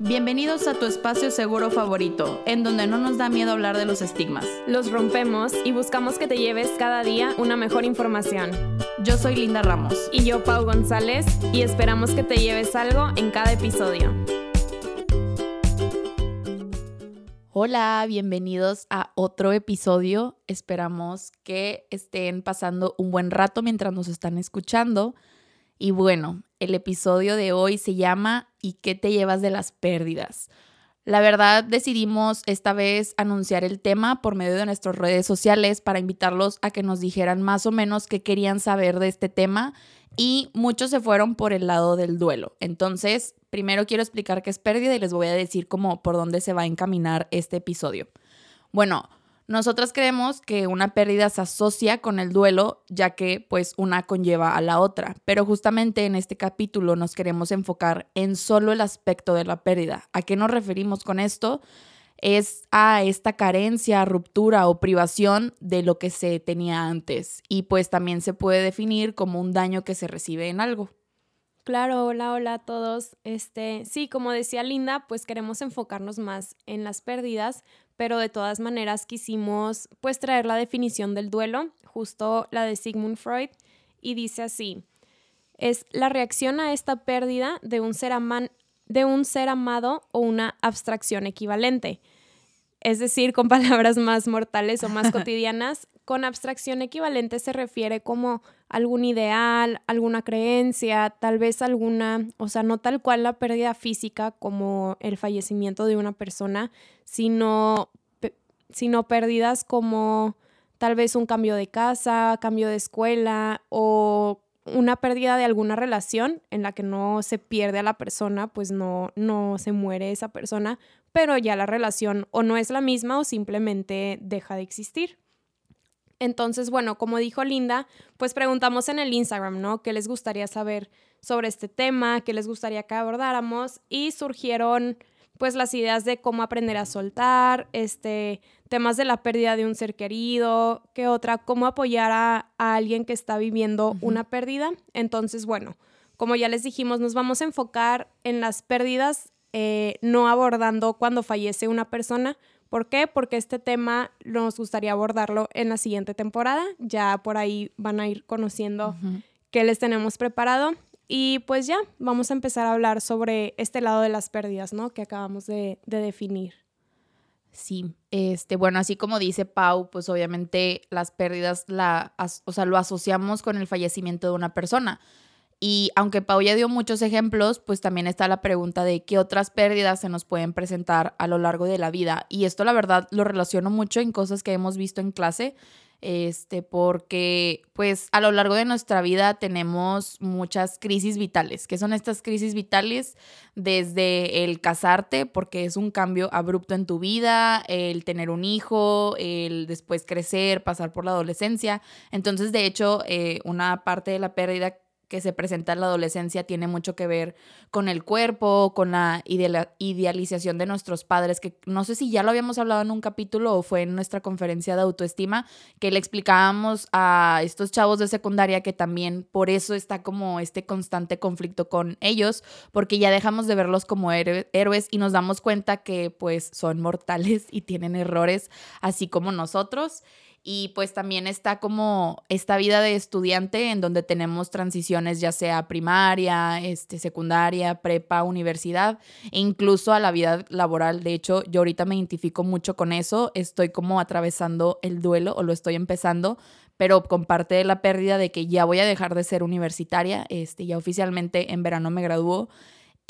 Bienvenidos a tu espacio seguro favorito, en donde no nos da miedo hablar de los estigmas. Los rompemos y buscamos que te lleves cada día una mejor información. Yo soy Linda Ramos. Y yo, Pau González, y esperamos que te lleves algo en cada episodio. Hola, bienvenidos a otro episodio. Esperamos que estén pasando un buen rato mientras nos están escuchando. Y bueno, el episodio de hoy se llama ¿Y qué te llevas de las pérdidas? La verdad decidimos esta vez anunciar el tema por medio de nuestras redes sociales para invitarlos a que nos dijeran más o menos qué querían saber de este tema y muchos se fueron por el lado del duelo. Entonces, primero quiero explicar qué es pérdida y les voy a decir cómo por dónde se va a encaminar este episodio. Bueno, nosotras creemos que una pérdida se asocia con el duelo, ya que pues una conlleva a la otra, pero justamente en este capítulo nos queremos enfocar en solo el aspecto de la pérdida. ¿A qué nos referimos con esto? Es a esta carencia, ruptura o privación de lo que se tenía antes y pues también se puede definir como un daño que se recibe en algo. Claro, hola, hola a todos. Este, sí, como decía Linda, pues queremos enfocarnos más en las pérdidas, pero de todas maneras quisimos pues traer la definición del duelo, justo la de Sigmund Freud, y dice así, es la reacción a esta pérdida de un ser, de un ser amado o una abstracción equivalente. Es decir, con palabras más mortales o más cotidianas, con abstracción equivalente se refiere como algún ideal, alguna creencia, tal vez alguna, o sea, no tal cual la pérdida física como el fallecimiento de una persona, sino, sino pérdidas como tal vez un cambio de casa, cambio de escuela o una pérdida de alguna relación en la que no se pierde a la persona, pues no, no se muere esa persona, pero ya la relación o no es la misma o simplemente deja de existir. Entonces, bueno, como dijo Linda, pues preguntamos en el Instagram, ¿no? ¿Qué les gustaría saber sobre este tema? ¿Qué les gustaría que abordáramos? Y surgieron pues las ideas de cómo aprender a soltar, este, temas de la pérdida de un ser querido, qué otra, cómo apoyar a, alguien que está viviendo una pérdida. Entonces, bueno, como ya les dijimos, nos vamos a enfocar en las pérdidas, eh, no abordando cuando fallece una persona, ¿Por qué? Porque este tema nos gustaría abordarlo en la siguiente temporada. Ya por ahí van a ir conociendo qué les tenemos preparado. Y pues ya, vamos a empezar a hablar sobre este lado de las pérdidas, ¿no? Que acabamos de, definir. Sí, este, bueno, así como dice Pau, pues obviamente las pérdidas la, o sea, lo asociamos con el fallecimiento de una persona. Y aunque Pau ya dio muchos ejemplos, pues también está la pregunta de qué otras pérdidas se nos pueden presentar a lo largo de la vida. Y esto la verdad lo relaciono mucho en cosas que hemos visto en clase, este, porque pues a lo largo de nuestra vida tenemos muchas crisis vitales. ¿Qué son estas crisis vitales? Desde el casarte, porque es un cambio abrupto en tu vida, el tener un hijo, el después crecer, pasar por la adolescencia. Entonces, de hecho, eh, una parte de la pérdida que se presenta en la adolescencia tiene mucho que ver con el cuerpo, con la idealización de nuestros padres, que no sé si ya lo habíamos hablado en un capítulo o fue en nuestra conferencia de autoestima, que le explicábamos a estos chavos de secundaria que también por eso está como este constante conflicto con ellos, porque ya dejamos de verlos como héroes y nos damos cuenta que pues son mortales y tienen errores, así como nosotros. Y pues también está como esta vida de estudiante en donde tenemos transiciones ya sea primaria, este, secundaria, prepa, universidad e incluso a la vida laboral. De hecho, yo ahorita me identifico mucho con eso. Estoy como atravesando el duelo o lo estoy empezando, pero con parte de la pérdida de que ya voy a dejar de ser universitaria. Este, ya oficialmente en verano me graduó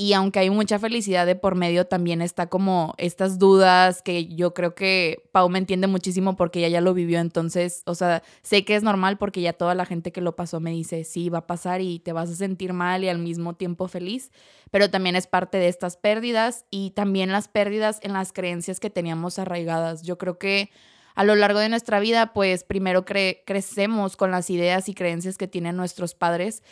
y aunque hay mucha felicidad de por medio, también está como estas dudas que yo creo que Pau me entiende muchísimo porque ella ya lo vivió. Entonces, o sea, sé que es normal porque ya toda la gente que lo pasó me dice, sí, va a pasar y te vas a sentir mal y al mismo tiempo feliz. Pero también es parte de estas pérdidas y también las pérdidas en las creencias que teníamos arraigadas. Yo creo que a lo largo de nuestra vida, pues primero crecemos con las ideas y creencias que tienen nuestros padres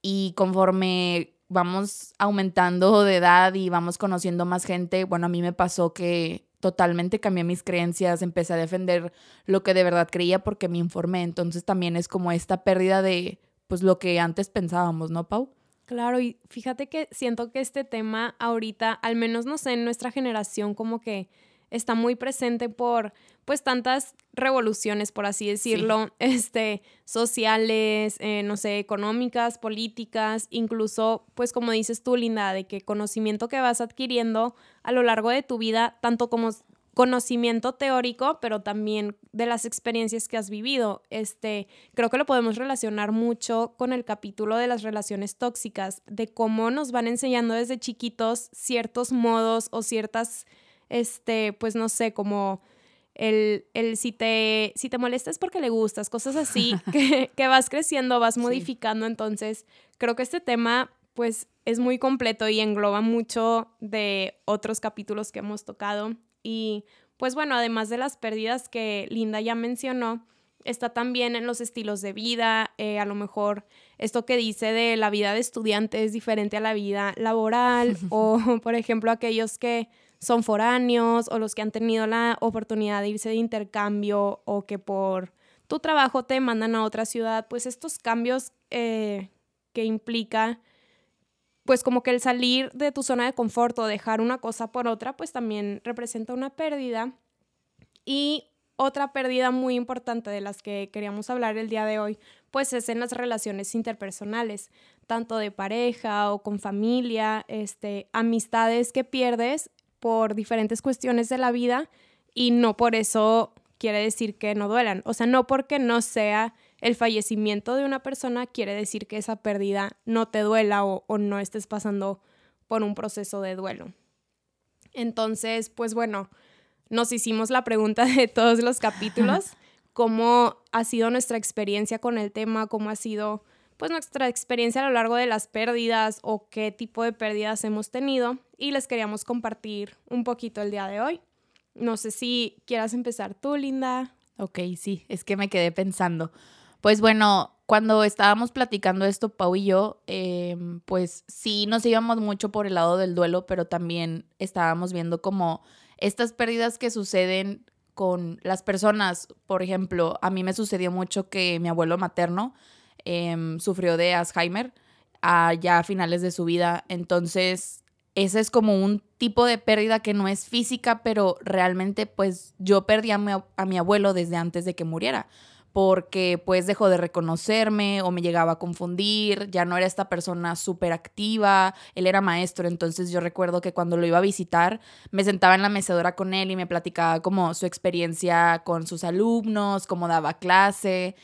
y conforme vamos aumentando de edad y vamos conociendo más gente, bueno, a mí me pasó que totalmente cambié mis creencias, empecé a defender lo que de verdad creía porque me informé, entonces también es como esta pérdida de pues lo que antes pensábamos, ¿no, Pau? Claro, y fíjate que siento que este tema ahorita, al menos no sé, en nuestra generación como que está muy presente por pues tantas revoluciones, por así decirlo, este, sociales, eh, no sé, económicas, políticas, incluso, pues como dices tú, Linda, de que conocimiento que vas adquiriendo a lo largo de tu vida, tanto como conocimiento teórico, pero también de las experiencias que has vivido. Este, creo que lo podemos relacionar mucho con el capítulo de las relaciones tóxicas, de cómo nos van enseñando desde chiquitos ciertos modos o ciertas, este, pues no sé, como el, el si, te, si te molestas porque le gustas, cosas así, que, que vas creciendo, vas modificando. Entonces, creo que este tema, pues, es muy completo y engloba mucho de otros capítulos que hemos tocado. Y pues bueno, además de las pérdidas que Linda ya mencionó, está también en los estilos de vida, eh, a lo mejor esto que dice de la vida de estudiante es diferente a la vida laboral o por ejemplo aquellos que son foráneos o los que han tenido la oportunidad de irse de intercambio o que por tu trabajo te mandan a otra ciudad, pues estos cambios eh, que implica pues como que el salir de tu zona de confort o dejar una cosa por otra, pues también representa una pérdida. Y otra pérdida muy importante de las que queríamos hablar el día de hoy, pues es en las relaciones interpersonales, tanto de pareja o con familia, este, amistades que pierdes por diferentes cuestiones de la vida y no por eso quiere decir que no duelan, o sea, no porque no sea el fallecimiento de una persona quiere decir que esa pérdida no te duela o, no estés pasando por un proceso de duelo. Entonces, pues bueno, nos hicimos la pregunta de todos los capítulos, cómo ha sido nuestra experiencia con el tema, cómo ha sido pues nuestra experiencia a lo largo de las pérdidas o qué tipo de pérdidas hemos tenido y les queríamos compartir un poquito el día de hoy. No sé si quieras empezar tú, Linda. Ok, sí, es que me quedé pensando. Pues bueno, cuando estábamos platicando esto, Pau y yo, em, pues sí nos íbamos mucho por el lado del duelo, pero también estábamos viendo como estas pérdidas que suceden con las personas. Por ejemplo, a mí me sucedió mucho que mi abuelo materno em, sufrió de Alzheimer ya a finales de su vida. Entonces, ese es como un tipo de pérdida que no es física, pero realmente pues yo perdí a mi abuelo desde antes de que muriera porque pues dejó de reconocerme o me llegaba a confundir, ya no era esta persona súper activa, él era maestro, entonces yo recuerdo que cuando lo iba a visitar me sentaba en la mecedora con él y me platicaba como su experiencia con sus alumnos, cómo daba clase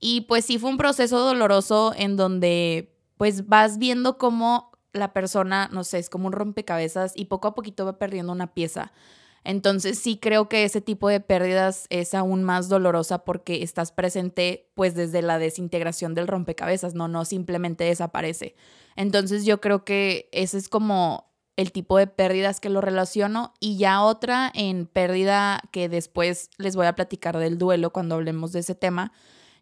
y pues sí fue un proceso doloroso en donde pues vas viendo cómo la persona, no sé, es como un rompecabezas y poco a poquito va perdiendo una pieza. Entonces sí creo que ese tipo de pérdidas es aún más dolorosa porque estás presente pues desde la desintegración del rompecabezas, no, no simplemente desaparece. Entonces yo creo que ese es como el tipo de pérdidas que lo relaciono y ya otra en pérdida que después les voy a platicar del duelo cuando hablemos de ese tema.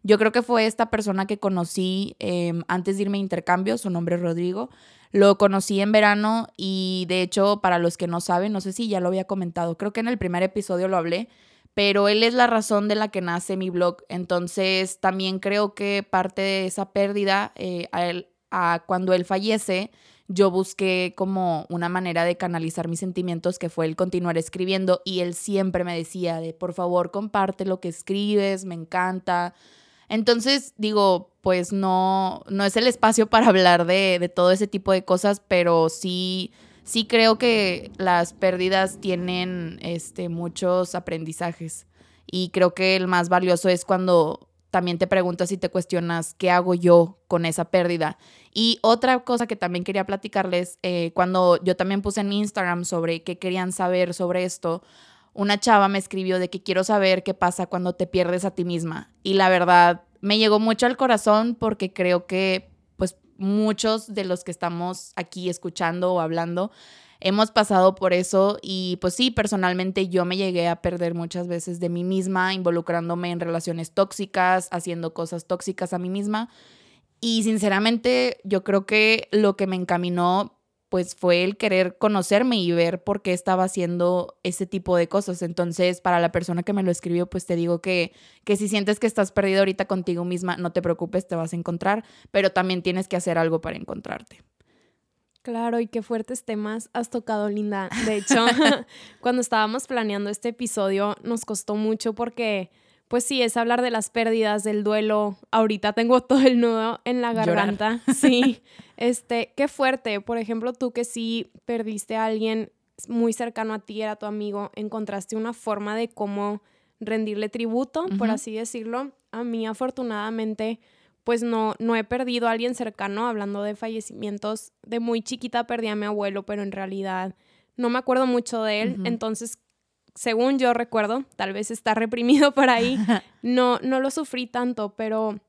Yo creo que fue esta persona que conocí em, antes de irme a intercambio, su nombre es Rodrigo. Lo conocí en verano y de hecho, para los que no saben, no sé si ya lo había comentado, creo que en el primer episodio lo hablé, pero él es la razón de la que nace mi blog. Entonces, también creo que parte de esa pérdida, eh, a, él, a cuando él fallece, yo busqué como una manera de canalizar mis sentimientos, que fue el continuar escribiendo, y él siempre me decía de, por favor, comparte lo que escribes, me encanta. Entonces, digo, pues no, no es el espacio para hablar de, todo ese tipo de cosas, pero sí, sí creo que las pérdidas tienen este, muchos aprendizajes. Y creo que el más valioso es cuando también te preguntas y te cuestionas qué hago yo con esa pérdida. Y otra cosa que también quería platicarles, eh, cuando yo también puse en mi Instagram sobre qué querían saber sobre esto, una chava me escribió de que quiero saber qué pasa cuando te pierdes a ti misma. Y la verdad, me llegó mucho al corazón porque creo que pues muchos de los que estamos aquí escuchando o hablando hemos pasado por eso y pues sí, personalmente yo me llegué a perder muchas veces de mí misma, involucrándome en relaciones tóxicas, haciendo cosas tóxicas a mí misma. Y sinceramente yo creo que lo que me encaminó pues fue el querer conocerme y ver por qué estaba haciendo ese tipo de cosas. Entonces, para la persona que me lo escribió, pues te digo que, que si sientes que estás perdido ahorita contigo misma, no te preocupes, te vas a encontrar, pero también tienes que hacer algo para encontrarte. Claro, y qué fuertes temas has tocado, Linda. De hecho, cuando estábamos planeando este episodio, nos costó mucho porque pues sí, es hablar de las pérdidas, del duelo. Ahorita tengo todo el nudo en la garganta. Sí. Este, qué fuerte. Por ejemplo, tú que sí perdiste a alguien muy cercano a ti, era tu amigo, encontraste una forma de cómo rendirle tributo, por así decirlo. A mí, afortunadamente, pues no, no he perdido a alguien cercano, hablando de fallecimientos. De muy chiquita perdí a mi abuelo, pero en realidad no me acuerdo mucho de él. Entonces según yo recuerdo, tal vez está reprimido por ahí, no, no lo sufrí tanto, pero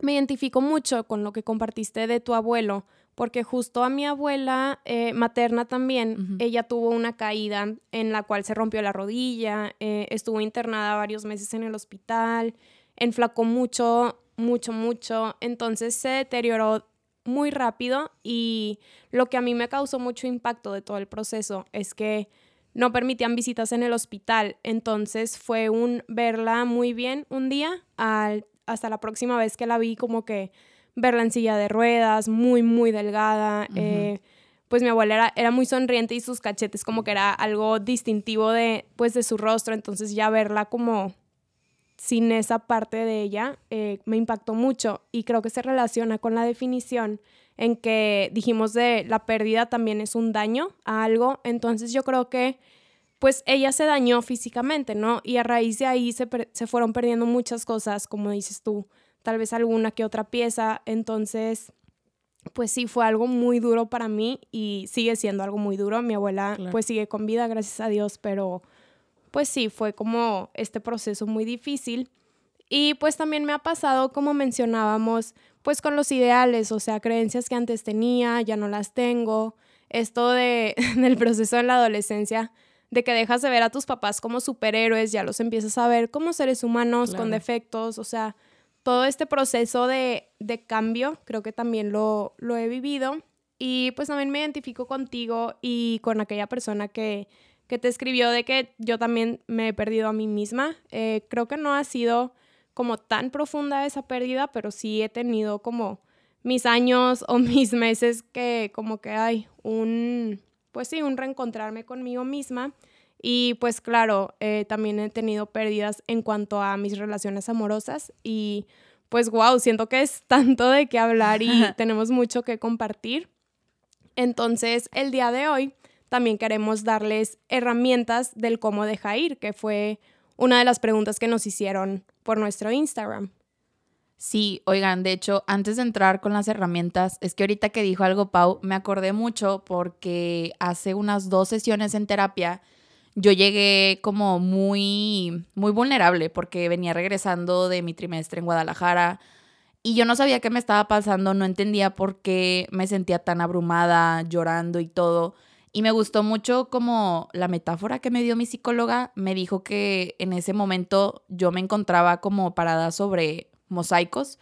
me identifico mucho con lo que compartiste de tu abuelo, porque justo a mi abuela eh, materna también, ella tuvo una caída en la cual se rompió la rodilla, eh, estuvo internada varios meses en el hospital, enflacó mucho, mucho, mucho, entonces se deterioró muy rápido y lo que a mí me causó mucho impacto de todo el proceso es que no permitían visitas en el hospital. Entonces fue un verla muy bien un día, al, hasta la próxima vez que la vi como que verla en silla de ruedas, muy, muy delgada. Eh, pues mi abuela era, era, muy sonriente y sus cachetes como que era algo distintivo de, pues, de su rostro. Entonces ya verla como sin esa parte de ella eh, me impactó mucho y creo que se relaciona con la definición en que dijimos de la pérdida también es un daño a algo, entonces yo creo que pues ella se dañó físicamente, ¿no? Y a raíz de ahí se, se fueron perdiendo muchas cosas, como dices tú, tal vez alguna que otra pieza, entonces pues sí, fue algo muy duro para mí y sigue siendo algo muy duro. Mi abuela pues sigue con vida, gracias a Dios, pero pues sí, fue como este proceso muy difícil. Y pues también me ha pasado, como mencionábamos, pues con los ideales, o sea, creencias que antes tenía, ya no las tengo. Esto de, del proceso en la adolescencia, de que dejas de ver a tus papás como superhéroes, ya los empiezas a ver como seres humanos con defectos, o sea, todo este proceso de, de cambio, creo que también lo, lo he vivido. Y pues también me identifico contigo y con aquella persona que, que te escribió de que yo también me he perdido a mí misma. Eh, creo que no ha sido como tan profunda esa pérdida, pero sí he tenido como mis años o mis meses que como que hay un, pues sí, un reencontrarme conmigo misma. Y pues claro, eh, también he tenido pérdidas en cuanto a mis relaciones amorosas y pues wow, siento que es tanto de qué hablar y tenemos mucho que compartir. Entonces, el día de hoy también queremos darles herramientas del cómo deja ir, que fue una de las preguntas que nos hicieron por nuestro Instagram. Sí, oigan, de hecho, antes de entrar con las herramientas, es que ahorita que dijo algo Pau, me acordé mucho porque hace unas dos sesiones en terapia yo llegué como muy, muy vulnerable porque venía regresando de mi trimestre en Guadalajara y yo no sabía qué me estaba pasando, no entendía por qué me sentía tan abrumada, llorando y todo. Y me gustó mucho como la metáfora que me dio mi psicóloga. Me dijo que en ese momento yo me encontraba como parada sobre mosaicos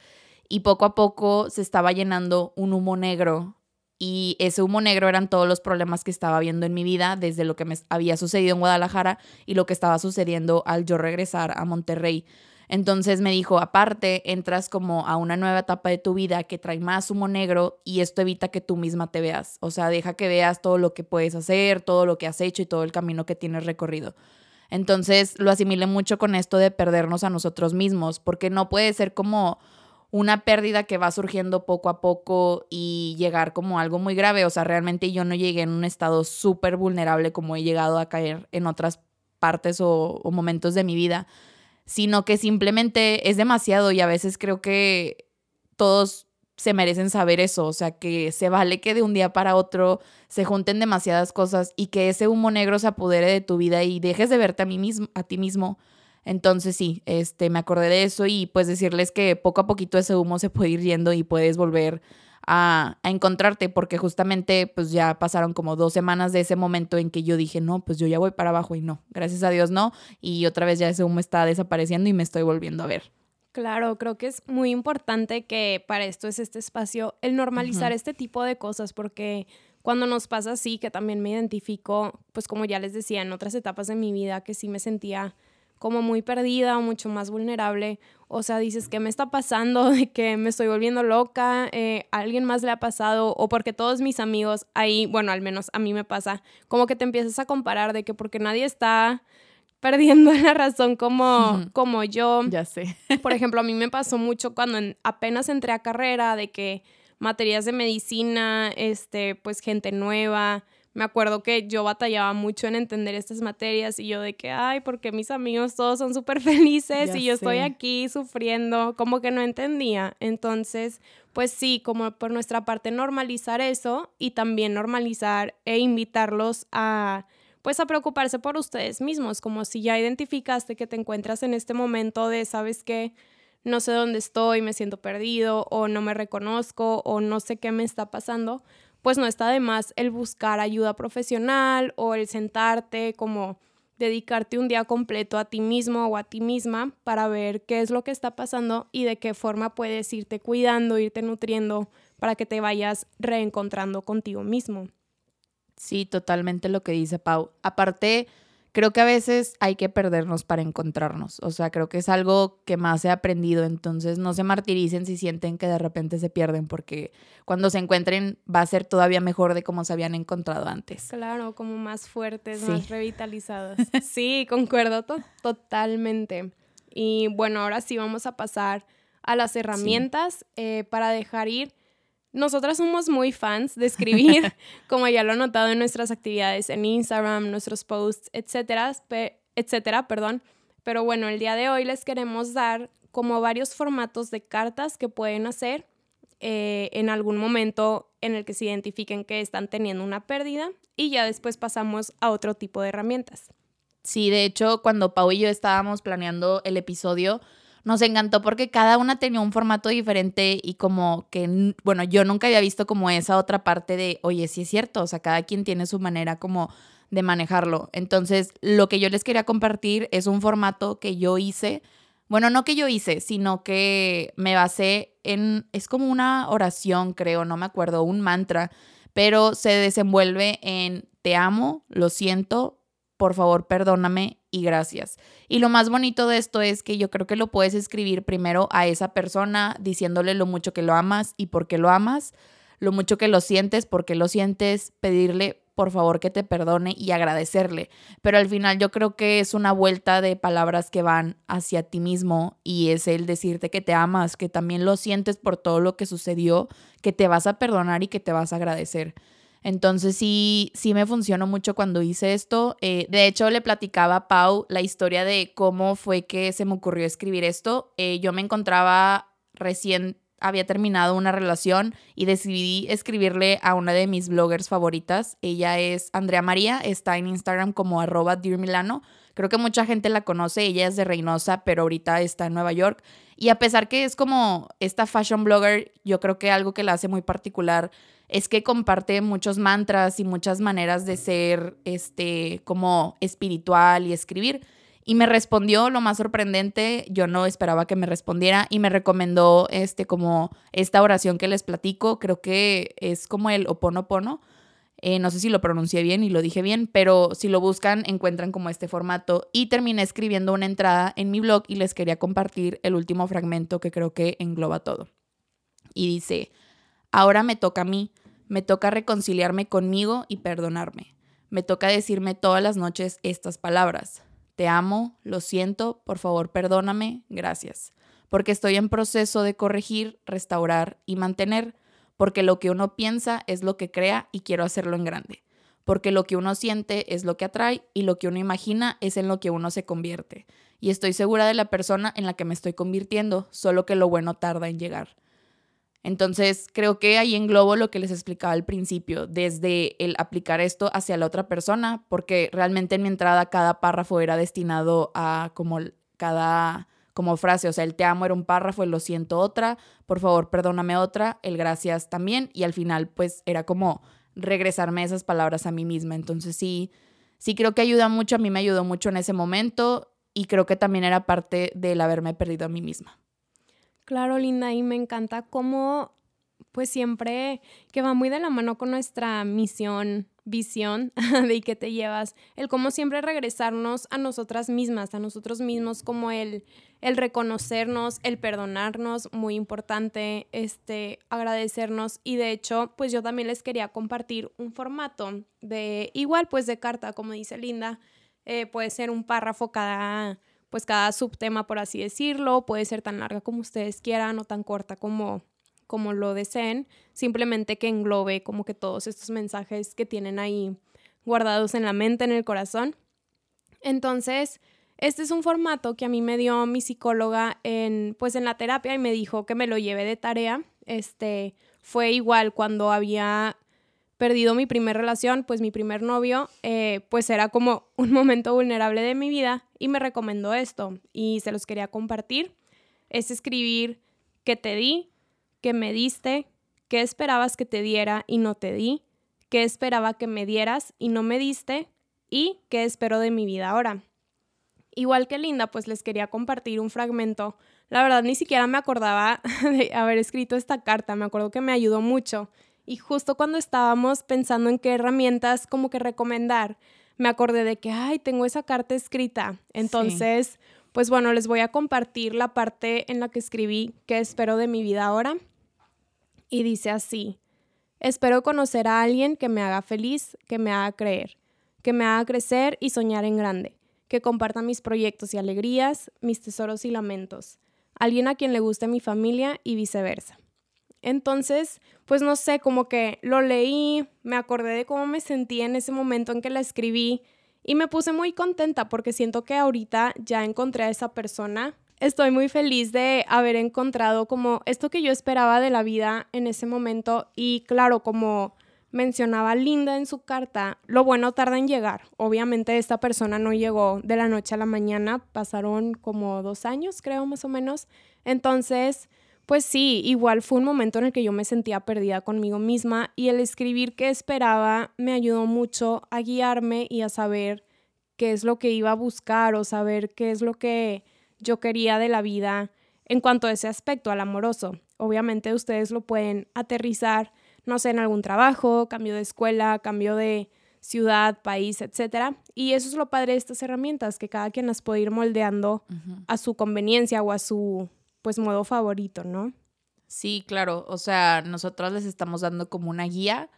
y poco a poco se estaba llenando un humo negro. Y ese humo negro eran todos los problemas que estaba viendo en mi vida, desde lo que me había sucedido en Guadalajara y lo que estaba sucediendo al yo regresar a Monterrey. Entonces me dijo, aparte, entras como a una nueva etapa de tu vida que trae más humo negro y esto evita que tú misma te veas. O sea, deja que veas todo lo que puedes hacer, todo lo que has hecho y todo el camino que tienes recorrido. Entonces lo asimilé mucho con esto de perdernos a nosotros mismos, porque no puede ser como una pérdida que va surgiendo poco a poco y llegar como algo muy grave. O sea, realmente yo no llegué en un estado súper vulnerable como he llegado a caer en otras partes o, o momentos de mi vida sino que simplemente es demasiado y a veces creo que todos se merecen saber eso, o sea, que se vale que de un día para otro se junten demasiadas cosas y que ese humo negro se apodere de tu vida y dejes de verte a, mí mismo, a ti mismo. Entonces sí, este, me acordé de eso y pues decirles que poco a poquito ese humo se puede ir yendo y puedes volver a, encontrarte, porque justamente pues ya pasaron como dos semanas de ese momento en que yo dije, no, pues yo ya voy para abajo y no, gracias a Dios no, y otra vez ya ese humo está desapareciendo y me estoy volviendo a ver. Claro, creo que es muy importante que para esto es este espacio, el normalizar este tipo de cosas, porque cuando nos pasa así, que también me identifico, pues como ya les decía, en otras etapas de mi vida que sí me sentía como muy perdida o mucho más vulnerable. O sea, dices, ¿qué me está pasando? ¿De que me estoy volviendo loca? Eh, ¿A alguien más le ha pasado? O porque todos mis amigos ahí, bueno, al menos a mí me pasa, como que te empiezas a comparar de que porque nadie está perdiendo la razón como, como yo. Ya sé. Por ejemplo, a mí me pasó mucho cuando apenas entré a carrera de que materias de medicina, este, pues gente nueva, me acuerdo que yo batallaba mucho en entender estas materias y yo de que, ay, porque mis amigos todos son súper felices y yo estoy aquí sufriendo, como que no entendía. Entonces, pues sí, como por nuestra parte normalizar eso y también normalizar e invitarlos a pues a preocuparse por ustedes mismos, como si ya identificaste que te encuentras en este momento de, ¿sabes qué? No sé dónde estoy, me siento perdido o no me reconozco o no sé qué me está pasando pues no está de más el buscar ayuda profesional o el sentarte como dedicarte un día completo a ti mismo o a ti misma para ver qué es lo que está pasando y de qué forma puedes irte cuidando, irte nutriendo para que te vayas reencontrando contigo mismo. Sí, totalmente lo que dice Pau. Aparte, creo que a veces hay que perdernos para encontrarnos. O sea, creo que es algo que más he aprendido. Entonces, no se martiricen si sienten que de repente se pierden, porque cuando se encuentren va a ser todavía mejor de cómo se habían encontrado antes. Claro, como más fuertes, más revitalizados. sí, concuerdo totalmente. Y bueno, ahora sí vamos a pasar a las herramientas eh, para dejar ir nosotras somos muy fans de escribir, como ya lo he notado en nuestras actividades en Instagram, nuestros posts, etcétera, etcétera, perdón. Pero bueno, el día de hoy les queremos dar como varios formatos de cartas que pueden hacer eh, en algún momento en el que se identifiquen que están teniendo una pérdida y ya después pasamos a otro tipo de herramientas. Sí, de hecho, cuando Pau y yo estábamos planeando el episodio, nos encantó porque cada una tenía un formato diferente y como que, bueno, yo nunca había visto como esa otra parte de, oye, sí es cierto, o sea, cada quien tiene su manera como de manejarlo. Entonces, lo que yo les quería compartir es un formato que yo hice, bueno, no que yo hice, sino que me basé en, es como una oración, creo, no me acuerdo, un mantra, pero se desenvuelve en te amo, lo siento, por favor, perdóname y gracias. Y lo más bonito de esto es que yo creo que lo puedes escribir primero a esa persona diciéndole lo mucho que lo amas y por qué lo amas, lo mucho que lo sientes, por qué lo sientes, pedirle por favor que te perdone y agradecerle. Pero al final yo creo que es una vuelta de palabras que van hacia ti mismo y es el decirte que te amas, que también lo sientes por todo lo que sucedió, que te vas a perdonar y que te vas a agradecer. Entonces sí, sí me funcionó mucho cuando hice esto. Eh, de hecho, le platicaba a Pau la historia de cómo fue que se me ocurrió escribir esto. Eh, yo me encontraba recién, había terminado una relación y decidí escribirle a una de mis bloggers favoritas. Ella es Andrea María, está en Instagram como arroba Dear Milano. Creo que mucha gente la conoce, ella es de Reynosa, pero ahorita está en Nueva York. Y a pesar que es como esta fashion blogger, yo creo que algo que la hace muy particular es que comparte muchos mantras y muchas maneras de ser este como espiritual y escribir. Y me respondió lo más sorprendente, yo no esperaba que me respondiera y me recomendó este como esta oración que les platico, creo que es como el oponopono. Eh, no sé si lo pronuncié bien y lo dije bien, pero si lo buscan encuentran como este formato. Y terminé escribiendo una entrada en mi blog y les quería compartir el último fragmento que creo que engloba todo. Y dice, Ahora me toca a mí, me toca reconciliarme conmigo y perdonarme. Me toca decirme todas las noches estas palabras. Te amo, lo siento, por favor perdóname, gracias. Porque estoy en proceso de corregir, restaurar y mantener. Porque lo que uno piensa es lo que crea y quiero hacerlo en grande. Porque lo que uno siente es lo que atrae y lo que uno imagina es en lo que uno se convierte. Y estoy segura de la persona en la que me estoy convirtiendo, solo que lo bueno tarda en llegar. Entonces, creo que ahí englobo lo que les explicaba al principio, desde el aplicar esto hacia la otra persona, porque realmente en mi entrada cada párrafo era destinado a como cada como frase, o sea, el te amo era un párrafo, el lo siento otra, por favor, perdóname otra, el gracias también y al final pues era como regresarme esas palabras a mí misma. Entonces, sí sí creo que ayuda mucho, a mí me ayudó mucho en ese momento y creo que también era parte del haberme perdido a mí misma. Claro, Linda, y me encanta cómo pues siempre que va muy de la mano con nuestra misión, visión de que te llevas, el cómo siempre regresarnos a nosotras mismas, a nosotros mismos, como el, el reconocernos, el perdonarnos, muy importante, este, agradecernos. Y de hecho, pues yo también les quería compartir un formato de igual, pues de carta, como dice Linda, eh, puede ser un párrafo cada pues cada subtema, por así decirlo, puede ser tan larga como ustedes quieran o tan corta como como lo deseen, simplemente que englobe como que todos estos mensajes que tienen ahí guardados en la mente, en el corazón. Entonces, este es un formato que a mí me dio mi psicóloga en, pues en la terapia y me dijo que me lo lleve de tarea. Este, fue igual cuando había perdido mi primera relación, pues mi primer novio, eh, pues era como un momento vulnerable de mi vida y me recomendó esto y se los quería compartir. Es escribir que te di, que me diste, qué esperabas que te diera y no te di, qué esperaba que me dieras y no me diste y qué espero de mi vida ahora. Igual que Linda, pues les quería compartir un fragmento. La verdad ni siquiera me acordaba de haber escrito esta carta, me acuerdo que me ayudó mucho. Y justo cuando estábamos pensando en qué herramientas como que recomendar, me acordé de que, ay, tengo esa carta escrita. Entonces, pues bueno, les voy a compartir la parte en la que escribí qué espero de mi vida ahora y dice así, espero conocer a alguien que me haga feliz, que me haga creer, que me haga crecer y soñar en grande, que comparta mis proyectos y alegrías, mis tesoros y lamentos, alguien a quien le guste mi familia y viceversa. Entonces, pues no sé, como que lo leí, me acordé de cómo me sentí en ese momento en que la escribí y me puse muy contenta porque siento que ahorita ya encontré a esa persona estoy muy feliz de haber encontrado como esto que yo esperaba de la vida en ese momento y claro, como mencionaba Linda en su carta, lo bueno tarda en llegar. Obviamente esta persona no llegó de la noche a la mañana, pasaron como dos años creo más o menos. Entonces, pues sí, igual fue un momento en el que yo me sentía perdida conmigo misma y el escribir qué esperaba me ayudó mucho a guiarme y a saber qué es lo que iba a buscar o saber qué es lo que yo quería de la vida en cuanto a ese aspecto, al amoroso. Obviamente ustedes lo pueden aterrizar, no sé, en algún trabajo, cambio de escuela, cambio de ciudad, país, etc. Y eso es lo padre de estas herramientas, que cada quien las puede ir moldeando a su conveniencia o a su, pues, modo favorito, ¿no? Sí, claro. O sea, nosotros les estamos dando como una guía,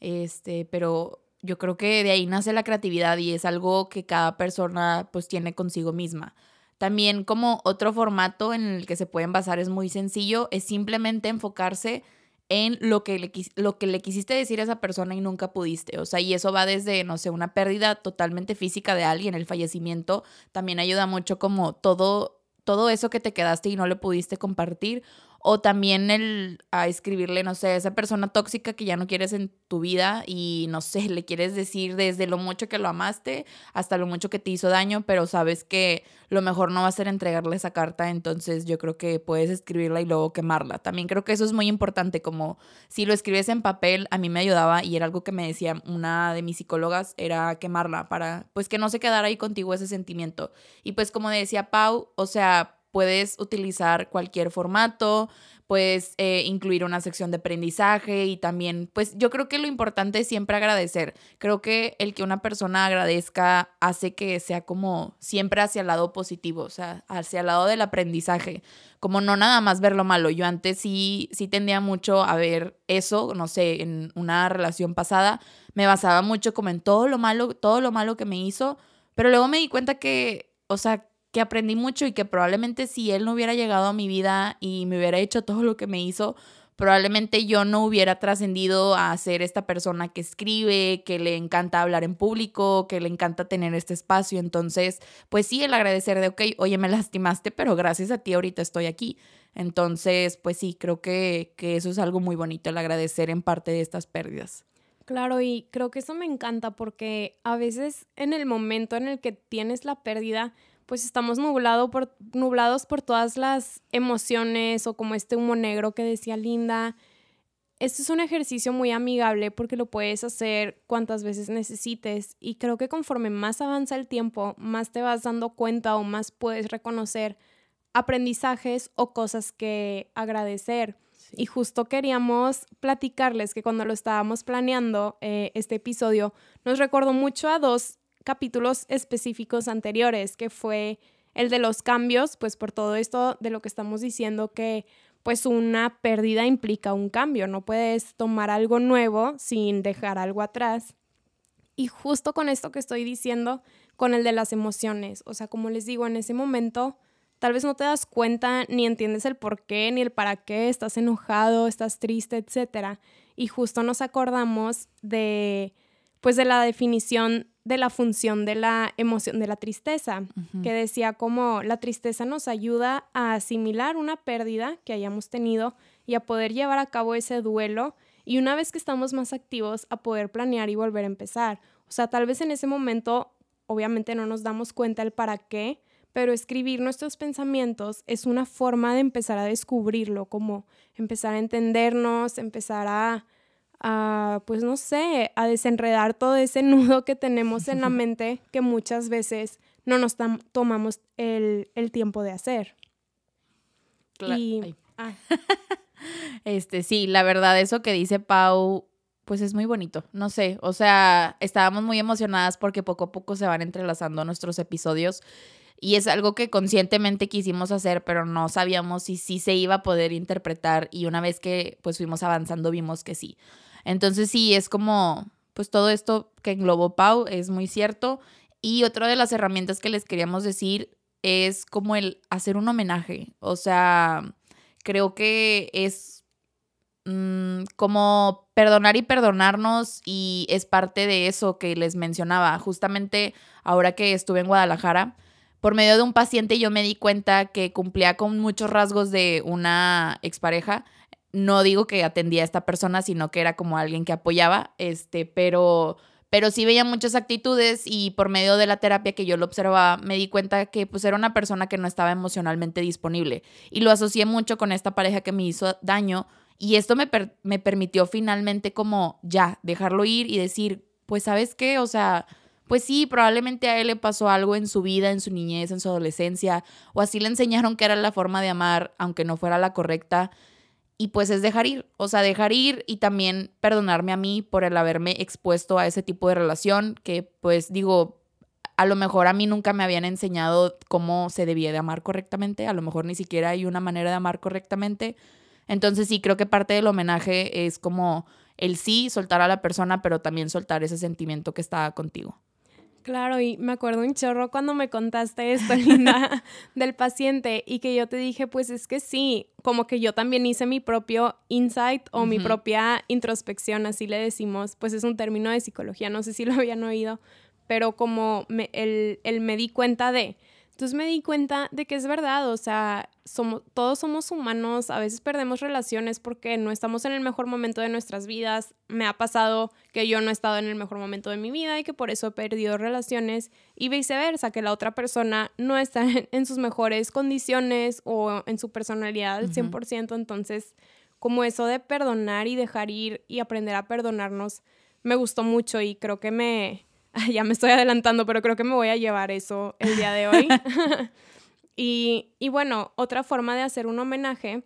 este, pero yo creo que de ahí nace la creatividad y es algo que cada persona pues tiene consigo misma. También como otro formato en el que se pueden basar es muy sencillo, es simplemente enfocarse en lo que, le, lo que le quisiste decir a esa persona y nunca pudiste. O sea, y eso va desde, no sé, una pérdida totalmente física de alguien, el fallecimiento, también ayuda mucho como todo, todo eso que te quedaste y no le pudiste compartir o también el a escribirle, no sé, a esa persona tóxica que ya no quieres en tu vida y no sé, le quieres decir desde lo mucho que lo amaste hasta lo mucho que te hizo daño, pero sabes que lo mejor no va a ser entregarle esa carta, entonces yo creo que puedes escribirla y luego quemarla. También creo que eso es muy importante, como si lo escribes en papel, a mí me ayudaba y era algo que me decía una de mis psicólogas, era quemarla para pues que no se quedara ahí contigo ese sentimiento. Y pues como decía Pau, o sea, puedes utilizar cualquier formato, puedes eh, incluir una sección de aprendizaje y también, pues yo creo que lo importante es siempre agradecer. Creo que el que una persona agradezca hace que sea como siempre hacia el lado positivo, o sea, hacia el lado del aprendizaje, como no nada más ver lo malo. Yo antes sí, sí tendía mucho a ver eso, no sé, en una relación pasada, me basaba mucho como en todo lo malo, todo lo malo que me hizo, pero luego me di cuenta que, o sea, aprendí mucho y que probablemente si él no hubiera llegado a mi vida y me hubiera hecho todo lo que me hizo, probablemente yo no hubiera trascendido a ser esta persona que escribe, que le encanta hablar en público, que le encanta tener este espacio. Entonces, pues sí, el agradecer de, ok, oye, me lastimaste, pero gracias a ti ahorita estoy aquí. Entonces, pues sí, creo que, que eso es algo muy bonito, el agradecer en parte de estas pérdidas. Claro, y creo que eso me encanta porque a veces en el momento en el que tienes la pérdida, pues estamos nublado por, nublados por todas las emociones o como este humo negro que decía Linda. Este es un ejercicio muy amigable porque lo puedes hacer cuantas veces necesites y creo que conforme más avanza el tiempo, más te vas dando cuenta o más puedes reconocer aprendizajes o cosas que agradecer. Y justo queríamos platicarles que cuando lo estábamos planeando eh, este episodio, nos recordó mucho a dos capítulos específicos anteriores, que fue el de los cambios, pues por todo esto de lo que estamos diciendo que pues una pérdida implica un cambio, no puedes tomar algo nuevo sin dejar algo atrás. Y justo con esto que estoy diciendo, con el de las emociones, o sea, como les digo, en ese momento tal vez no te das cuenta ni entiendes el por qué ni el para qué, estás enojado, estás triste, etc. Y justo nos acordamos de pues de la definición de la función de la emoción de la tristeza, que decía como la tristeza nos ayuda a asimilar una pérdida que hayamos tenido y a poder llevar a cabo ese duelo y una vez que estamos más activos a poder planear y volver a empezar. O sea, tal vez en ese momento obviamente no nos damos cuenta el para qué, pero escribir nuestros pensamientos es una forma de empezar a descubrirlo, como empezar a entendernos, empezar a a, pues no sé, a desenredar todo ese nudo que tenemos en la mente que muchas veces no nos tomamos el, tiempo de hacer. y, ah. este, sí, la verdad, eso que dice Pau, pues es muy bonito. No sé, o sea, estábamos muy emocionadas porque poco a poco se van entrelazando nuestros episodios y es algo que conscientemente quisimos hacer, pero no sabíamos si sí se iba a poder interpretar y una vez que pues fuimos avanzando vimos que sí. Entonces sí, es como, pues todo esto que englobó Pau es muy cierto. Y otra de las herramientas que les queríamos decir es como el hacer un homenaje. O sea, creo que es mm, como perdonar y perdonarnos y es parte de eso que les mencionaba. Justamente ahora que estuve en Guadalajara, por medio de un paciente yo me di cuenta que cumplía con muchos rasgos de una expareja no digo que atendía a esta persona, sino que era como alguien que apoyaba, este, pero, pero sí veía muchas actitudes y por medio de la terapia que yo lo observaba, me di cuenta que pues era una persona que no estaba emocionalmente disponible. Y lo asocié mucho con esta pareja que me hizo daño y esto me, me permitió finalmente como ya dejarlo ir y decir, pues sabes qué, o sea, pues sí, probablemente a él le pasó algo en su vida, en su niñez, en su adolescencia, o así le enseñaron que era la forma de amar, aunque no fuera la correcta y pues es dejar ir, o sea, dejar ir y también perdonarme a mí por el haberme expuesto a ese tipo de relación que pues digo, a lo mejor a mí nunca me habían enseñado cómo se debía de amar correctamente, a lo mejor ni siquiera hay una manera de amar correctamente. Entonces sí, creo que parte del homenaje es como el sí, soltar a la persona, pero también soltar ese sentimiento que está contigo. Claro, y me acuerdo un chorro cuando me contaste esto, Linda, del paciente y que yo te dije, pues es que sí, como que yo también hice mi propio insight o mi propia introspección, así le decimos, pues es un término de psicología, no sé si lo habían oído, pero como me, el, el me di cuenta de, entonces me di cuenta de que es verdad, o sea, somos, todos somos humanos, a veces perdemos relaciones porque no estamos en el mejor momento de nuestras vidas. Me ha pasado que yo no he estado en el mejor momento de mi vida y que por eso he perdido relaciones y viceversa, que la otra persona no está en, sus mejores condiciones o en su personalidad al 100%. Entonces, como eso de perdonar y dejar ir y aprender a perdonarnos, me gustó mucho y creo que me, ya me estoy adelantando, pero creo que me voy a llevar eso el día de hoy. y, y bueno, otra forma de hacer un homenaje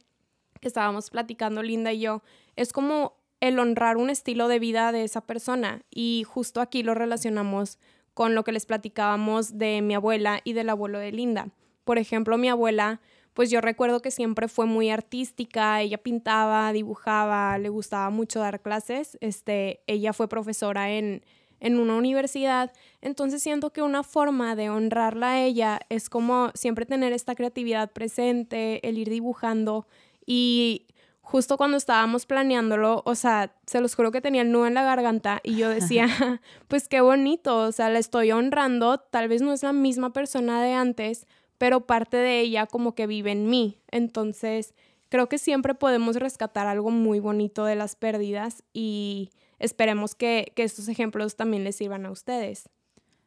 que estábamos platicando Linda y yo es como el honrar un estilo de vida de esa persona y justo aquí lo relacionamos con lo que les platicábamos de mi abuela y del abuelo de Linda. Por ejemplo, mi abuela, pues yo recuerdo que siempre fue muy artística, ella pintaba, dibujaba, le gustaba mucho dar clases, este, ella fue profesora en, en una universidad. Entonces siento que una forma de honrarla a ella es como siempre tener esta creatividad presente, el ir dibujando y justo cuando estábamos planeándolo, o sea, se los juro que tenía el nudo en la garganta y yo decía, pues qué bonito, o sea, la estoy honrando, tal vez no es la misma persona de antes, pero parte de ella como que vive en mí. Entonces, creo que siempre podemos rescatar algo muy bonito de las pérdidas y esperemos que, estos ejemplos también les sirvan a ustedes.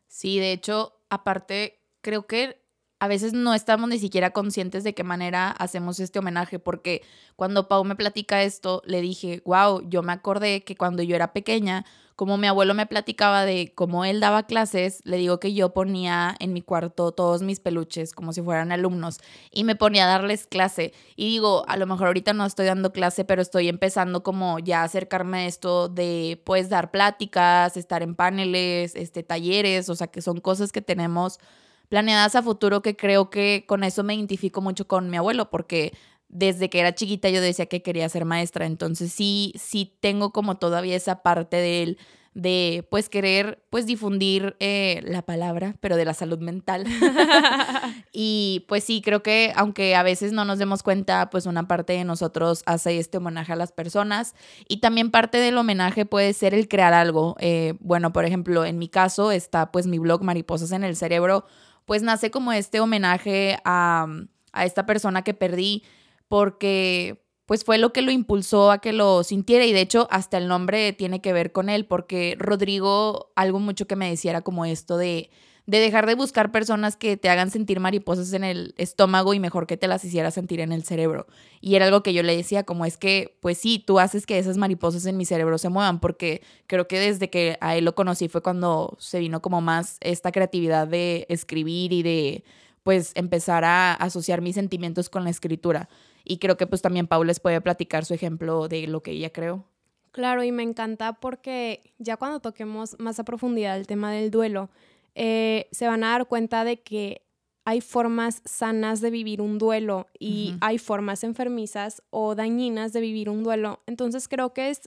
Sí, de hecho, aparte, creo que a veces no estamos ni siquiera conscientes de qué manera hacemos este homenaje, porque cuando Pau me platica esto, le dije, wow, yo me acordé que cuando yo era pequeña, como mi abuelo me platicaba de cómo él daba clases, le digo que yo ponía en mi cuarto todos mis peluches como si fueran alumnos y me ponía a darles clase. Y digo, a lo mejor ahorita no estoy dando clase, pero estoy empezando como ya a acercarme a esto de pues dar pláticas, estar en paneles, este talleres, o sea, que son cosas que tenemos planeadas a futuro que creo que con eso me identifico mucho con mi abuelo porque desde que era chiquita yo decía que quería ser maestra, entonces sí, sí tengo como todavía esa parte de él de pues querer pues difundir eh, la palabra, pero de la salud mental. y pues sí, creo que aunque a veces no nos demos cuenta, pues una parte de nosotros hace este homenaje a las personas y también parte del homenaje puede ser el crear algo. Eh, bueno, por ejemplo, en mi caso está pues mi blog Mariposas en el Cerebro, pues nace como este homenaje a, a esta persona que perdí porque pues fue lo que lo impulsó a que lo sintiera y de hecho hasta el nombre tiene que ver con él porque Rodrigo algo mucho que me decía como esto de de dejar de buscar personas que te hagan sentir mariposas en el estómago y mejor que te las hiciera sentir en el cerebro. Y era algo que yo le decía, como es que, pues sí, tú haces que esas mariposas en mi cerebro se muevan, porque creo que desde que a él lo conocí fue cuando se vino como más esta creatividad de escribir y de, pues, empezar a asociar mis sentimientos con la escritura. Y creo que pues también Paula les puede platicar su ejemplo de lo que ella creó. Claro, y me encanta porque ya cuando toquemos más a profundidad el tema del duelo, eh, se van a dar cuenta de que hay formas sanas de vivir un duelo y hay formas enfermizas o dañinas de vivir un duelo. Entonces creo que es,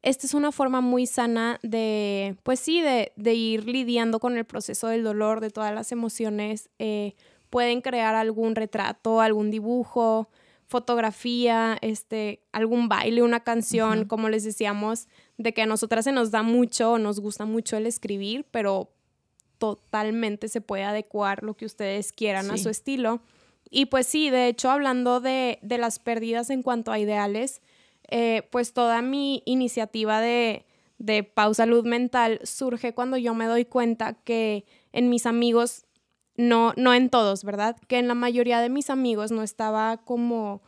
esta es una forma muy sana de, pues sí, de, de ir lidiando con el proceso del dolor, de todas las emociones. Eh, pueden crear algún retrato, algún dibujo, fotografía, este, algún baile, una canción, como les decíamos, de que a nosotras se nos da mucho, nos gusta mucho el escribir, pero totalmente se puede adecuar lo que ustedes quieran a su estilo. Y pues sí, de hecho, hablando de, de las pérdidas en cuanto a ideales, eh, pues toda mi iniciativa de, de pausa salud mental surge cuando yo me doy cuenta que en mis amigos no, no en todos, ¿verdad? Que en la mayoría de mis amigos no estaba como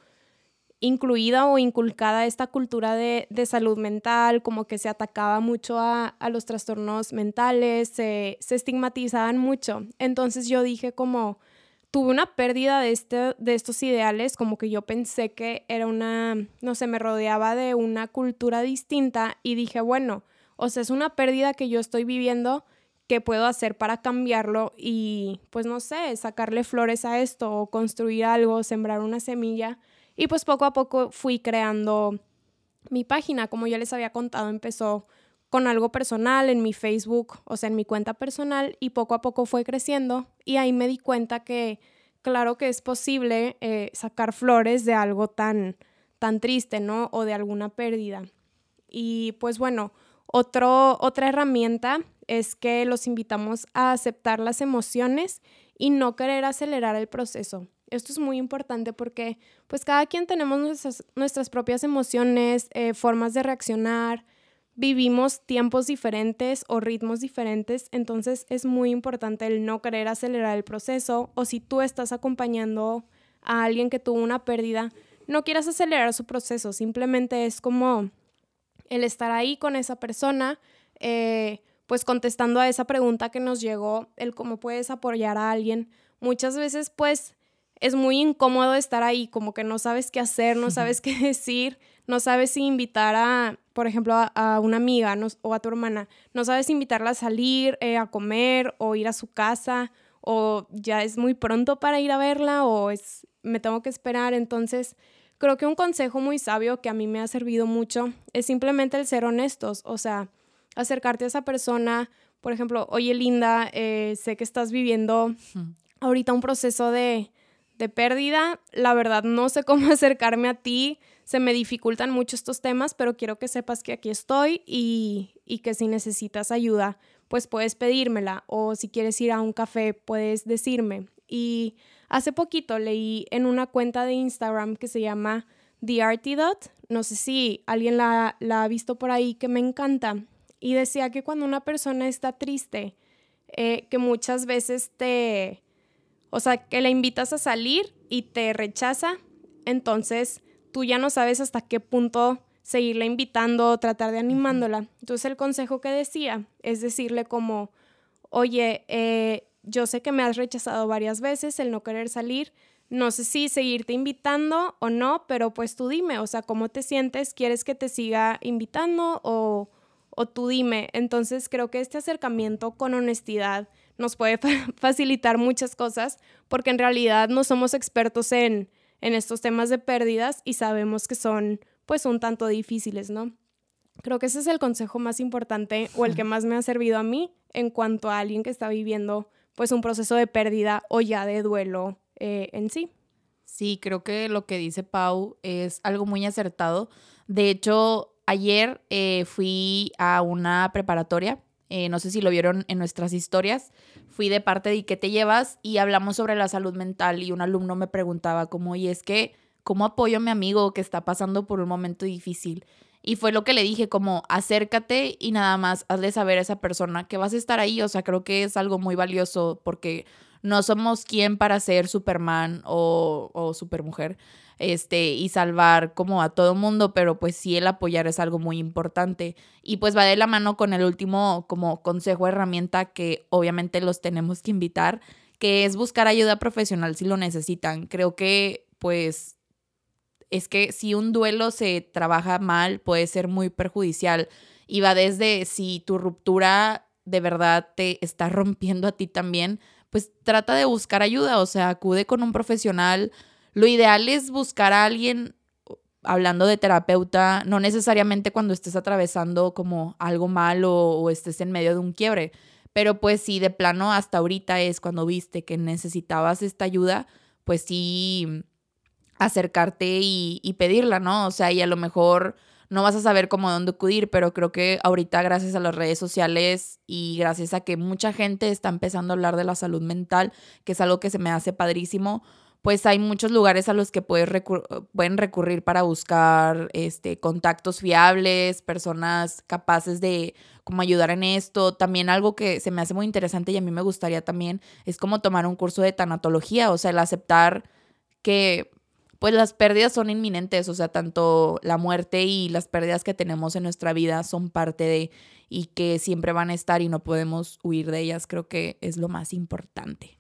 incluida o inculcada esta cultura de, salud mental, como que se atacaba mucho a, los trastornos mentales, se, estigmatizaban mucho. Entonces yo dije como, tuve una pérdida de, este, de estos ideales, como que yo pensé que era una, no sé, me rodeaba de una cultura distinta y dije, bueno, o sea, es una pérdida que yo estoy viviendo qué puedo hacer para cambiarlo y pues no sé, sacarle flores a esto o construir algo, sembrar una semilla. Y pues poco a poco fui creando mi página, como ya les había contado, empezó con algo personal en mi Facebook, o sea, en mi cuenta personal y poco a poco fue creciendo y ahí me di cuenta que claro que es posible eh, sacar flores de algo tan, tan triste, ¿no? O de alguna pérdida. Y pues bueno, otro, otra herramienta es que los invitamos a aceptar las emociones y no querer acelerar el proceso. Esto es muy importante porque pues cada quien tenemos nuestras, nuestras propias emociones, eh, formas de reaccionar, vivimos tiempos diferentes o ritmos diferentes, entonces es muy importante el no querer acelerar el proceso o si tú estás acompañando a alguien que tuvo una pérdida, no quieras acelerar su proceso, simplemente es como el estar ahí con esa persona, eh, pues contestando a esa pregunta que nos llegó, el cómo puedes apoyar a alguien. Muchas veces pues es muy incómodo estar ahí, como que no sabes qué hacer, no sabes qué decir, no sabes si invitar a, por ejemplo, a, una amiga o a tu hermana, no sabes invitarla a salir, eh, a comer o ir a su casa, o ya es muy pronto para ir a verla o es, me tengo que esperar. Entonces, creo que un consejo muy sabio que a mí me ha servido mucho es simplemente el ser honestos, o sea, acercarte a esa persona, por ejemplo, oye Linda, eh, sé que estás viviendo ahorita un proceso de, de pérdida, la verdad no sé cómo acercarme a ti, se me dificultan mucho estos temas, pero quiero que sepas que aquí estoy y, y, que si necesitas ayuda, pues puedes pedírmela. O si quieres ir a un café, puedes decirme. Y hace poquito leí en una cuenta de Instagram que se llama The no sé si alguien la, la ha visto por ahí, que me encanta. Y decía que cuando una persona está triste, eh, que muchas veces te, O sea, que la invitas a salir y te rechaza, entonces tú ya no sabes hasta qué punto seguirla invitando, tratar de animándola. Entonces el consejo que decía es decirle como, oye, eh, yo sé que me has rechazado varias veces el no querer salir, no sé si seguirte invitando o no, pero pues tú dime, o sea, ¿cómo te sientes? ¿Quieres que te siga invitando o, o tú dime? Entonces creo que este acercamiento con honestidad nos puede facilitar muchas cosas porque en realidad no somos expertos en, en estos temas de pérdidas y sabemos que son pues un tanto difíciles, ¿no? Creo que ese es el consejo más importante o el que más me ha servido a mí en cuanto a alguien que está viviendo pues un proceso de pérdida o ya de duelo eh, en sí. Sí, creo que lo que dice Pau es algo muy acertado. De hecho, ayer eh, fui a una preparatoria, eh, no sé si lo vieron en nuestras historias, fui de parte de qué te llevas y hablamos sobre la salud mental y un alumno me preguntaba como, y es que, ¿cómo apoyo a mi amigo que está pasando por un momento difícil? Y fue lo que le dije, como acércate y nada más hazle saber a esa persona que vas a estar ahí. O sea, creo que es algo muy valioso porque no somos quien para ser Superman o, o Supermujer este, y salvar como a todo mundo, pero pues sí el apoyar es algo muy importante. Y pues va de la mano con el último como consejo, herramienta que obviamente los tenemos que invitar, que es buscar ayuda profesional si lo necesitan. Creo que pues es que si un duelo se trabaja mal puede ser muy perjudicial y va desde si tu ruptura de verdad te está rompiendo a ti también, pues trata de buscar ayuda, o sea, acude con un profesional. Lo ideal es buscar a alguien, hablando de terapeuta, no necesariamente cuando estés atravesando como algo malo o estés en medio de un quiebre, pero pues si de plano hasta ahorita es cuando viste que necesitabas esta ayuda, pues sí acercarte y, pedirla, ¿no? O sea, y a lo mejor no vas a saber cómo dónde acudir, pero creo que ahorita gracias a las redes sociales y gracias a que mucha gente está empezando a hablar de la salud mental, que es algo que se me hace padrísimo, pues hay muchos lugares a los que puedes pueden recurrir para buscar este, contactos fiables, personas capaces de como ayudar en esto. También algo que se me hace muy interesante y a mí me gustaría también es como tomar un curso de tanatología, o sea, el aceptar que pues las pérdidas son inminentes, o sea, tanto la muerte y las pérdidas que tenemos en nuestra vida son parte de y que siempre van a estar y no podemos huir de ellas, creo que es lo más importante.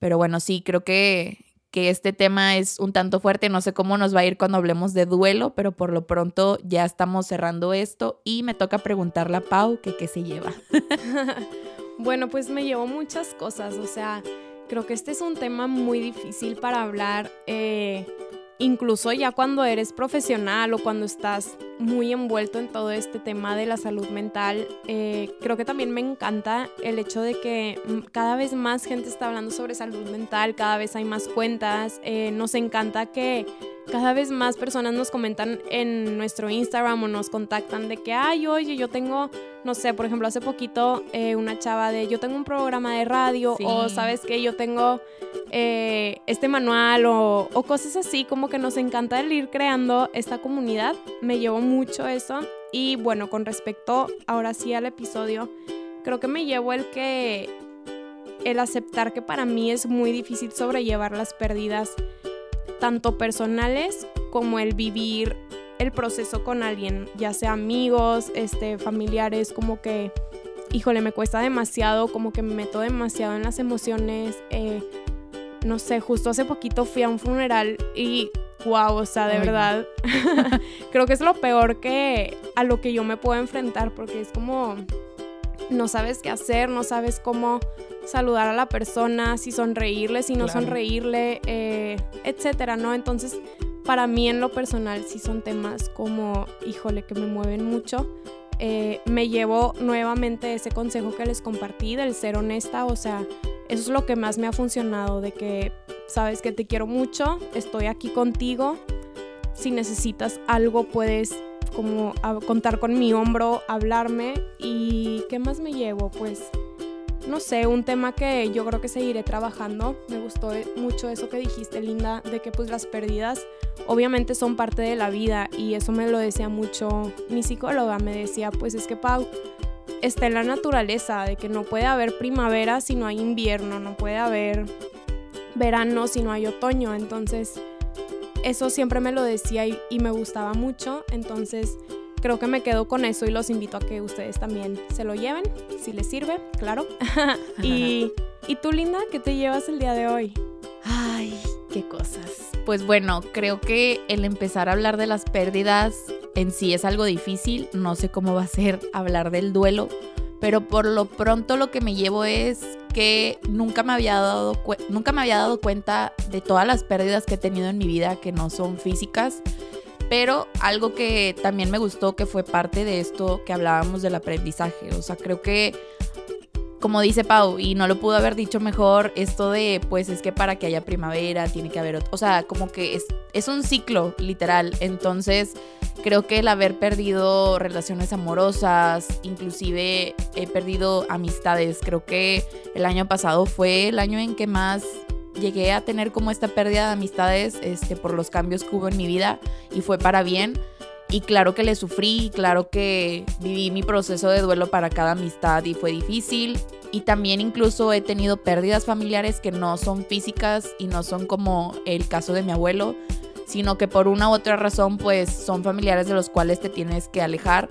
Pero bueno, sí, creo que, que este tema es un tanto fuerte, no sé cómo nos va a ir cuando hablemos de duelo, pero por lo pronto ya estamos cerrando esto y me toca preguntarle a Pau que qué se lleva. bueno, pues me llevo muchas cosas, o sea, creo que este es un tema muy difícil para hablar. Eh, incluso ya cuando eres profesional o cuando estás muy envuelto en todo este tema de la salud mental, eh, creo que también me encanta el hecho de que mm, cada vez más gente está hablando sobre salud mental, cada vez hay más cuentas, eh, nos encanta que cada vez más personas nos comentan en nuestro Instagram o nos contactan de que, ay, oye, yo tengo, no sé, por ejemplo, hace poquito eh, una chava de, yo tengo un programa de radio o sabes que yo tengo eh, este manual o, cosas así, como que nos encanta el ir creando esta comunidad. Me llevo mucho eso. Y bueno, con respecto ahora sí al episodio, creo que me llevo el que, el aceptar que para mí es muy difícil sobrellevar las pérdidas tanto personales como el vivir el proceso con alguien, ya sea amigos, este, familiares, como que, híjole, me cuesta demasiado, como que me meto demasiado en las emociones. Eh, no sé, justo hace poquito fui a un funeral y wow, o sea, de verdad, creo que es lo peor que a lo que yo me puedo enfrentar, porque es como, no sabes qué hacer, no sabes cómo saludar a la persona, si sonreírle, si no sonreírle, eh, etcétera, ¿no? Entonces, para mí en lo personal, sí son temas como, híjole, que me mueven mucho. Eh, me llevo nuevamente ese consejo que les compartí del ser honesta, o sea, eso es lo que más me ha funcionado, de que sabes que te quiero mucho, estoy aquí contigo, si necesitas algo puedes como contar con mi hombro, hablarme y ¿qué más me llevo? Pues no sé, un tema que yo creo que seguiré trabajando. Me gustó mucho eso que dijiste, Linda, de que pues las pérdidas obviamente son parte de la vida y eso me lo decía mucho mi psicóloga, me decía, pues es que Pau, está en la naturaleza, de que no puede haber primavera si no hay invierno, no puede haber verano si no hay otoño. Entonces, eso siempre me lo decía y me gustaba mucho. Entonces, creo que me quedo con eso y los invito a que ustedes también se lo lleven, si les sirve, claro. y, ¿Y tú, Linda, qué te llevas el día de hoy? Ay, qué cosas. Pues bueno, creo que el empezar a hablar de las pérdidas en sí es algo difícil. No sé cómo va a ser hablar del duelo, pero por lo pronto lo que me llevo es que nunca me había dado, nunca me había dado cuenta de todas las pérdidas que he tenido en mi vida que no son físicas pero algo que también me gustó que fue parte de esto que hablábamos del aprendizaje. O sea, creo que, como dice Pau, y no lo pudo haber dicho mejor, esto de, pues es que para que haya primavera tiene que haber otro. O sea, como que es, es un ciclo, literal. Entonces, creo que el haber perdido relaciones amorosas, inclusive he perdido amistades. Creo que el año pasado fue el año en que más llegué a tener como esta pérdida de amistades este, por los cambios que hubo en mi vida y fue para bien. Y claro que le sufrí, claro que viví mi proceso de duelo para cada amistad y fue difícil. Y también incluso he tenido pérdidas familiares que no son físicas y no son como el caso de mi abuelo, sino que por una u otra razón pues son familiares de los cuales te tienes que alejar.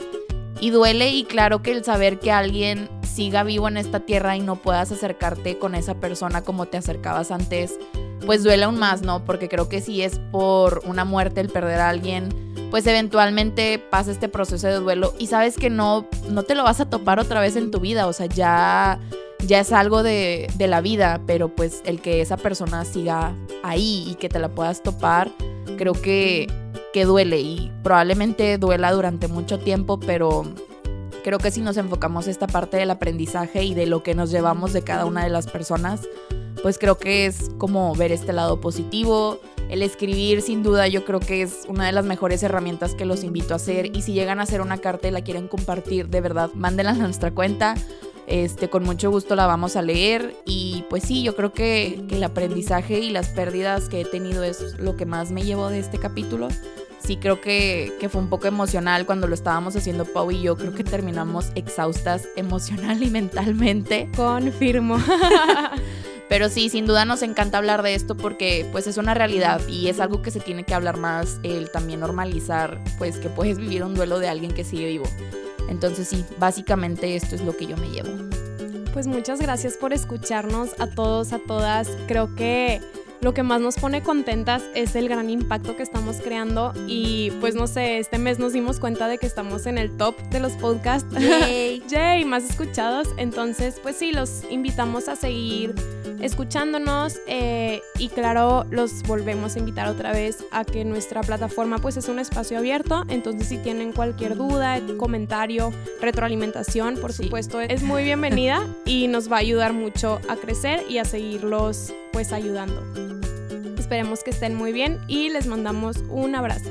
Y duele y claro que el saber que alguien siga vivo en esta tierra y no puedas acercarte con esa persona como te acercabas antes, pues duele aún más, ¿no? Porque creo que si es por una muerte el perder a alguien, pues eventualmente pasa este proceso de duelo y sabes que no, no te lo vas a topar otra vez en tu vida, o sea, ya, ya es algo de, de la vida, pero pues el que esa persona siga ahí y que te la puedas topar, creo que, que duele y probablemente duela durante mucho tiempo, pero Creo que si nos enfocamos esta parte del aprendizaje y de lo que nos llevamos de cada una de las personas, pues creo que es como ver este lado positivo. El escribir, sin duda, yo creo que es una de las mejores herramientas que los invito a hacer. Y si llegan a hacer una carta y la quieren compartir, de verdad, mándenla a nuestra cuenta. Este, con mucho gusto la vamos a leer. Y pues sí, yo creo que, que el aprendizaje y las pérdidas que he tenido es lo que más me llevo de este capítulo sí creo que, fue un poco emocional cuando lo estábamos haciendo Pau y yo. Creo que terminamos exhaustas emocional y mentalmente. Confirmo. Pero sí, sin duda nos encanta hablar de esto porque pues es una realidad y es algo que se tiene que hablar más, el también normalizar pues que puedes vivir un duelo de alguien que sigue vivo. Entonces sí, básicamente esto es lo que yo me llevo. Pues muchas gracias por escucharnos a todos, a todas. Creo que lo que más nos pone contentas es el gran impacto que estamos creando y pues no sé, este mes nos dimos cuenta de que estamos en el top de los podcasts. Yay, Yay más escuchados. Entonces, pues sí, los invitamos a seguir escuchándonos eh, y claro, los volvemos a invitar otra vez a que nuestra plataforma pues es un espacio abierto. Entonces, si tienen cualquier duda, comentario, retroalimentación, por supuesto, es muy bienvenida y nos va a ayudar mucho a crecer y a seguirlos pues ayudando. Esperemos que estén muy bien y les mandamos un abrazo.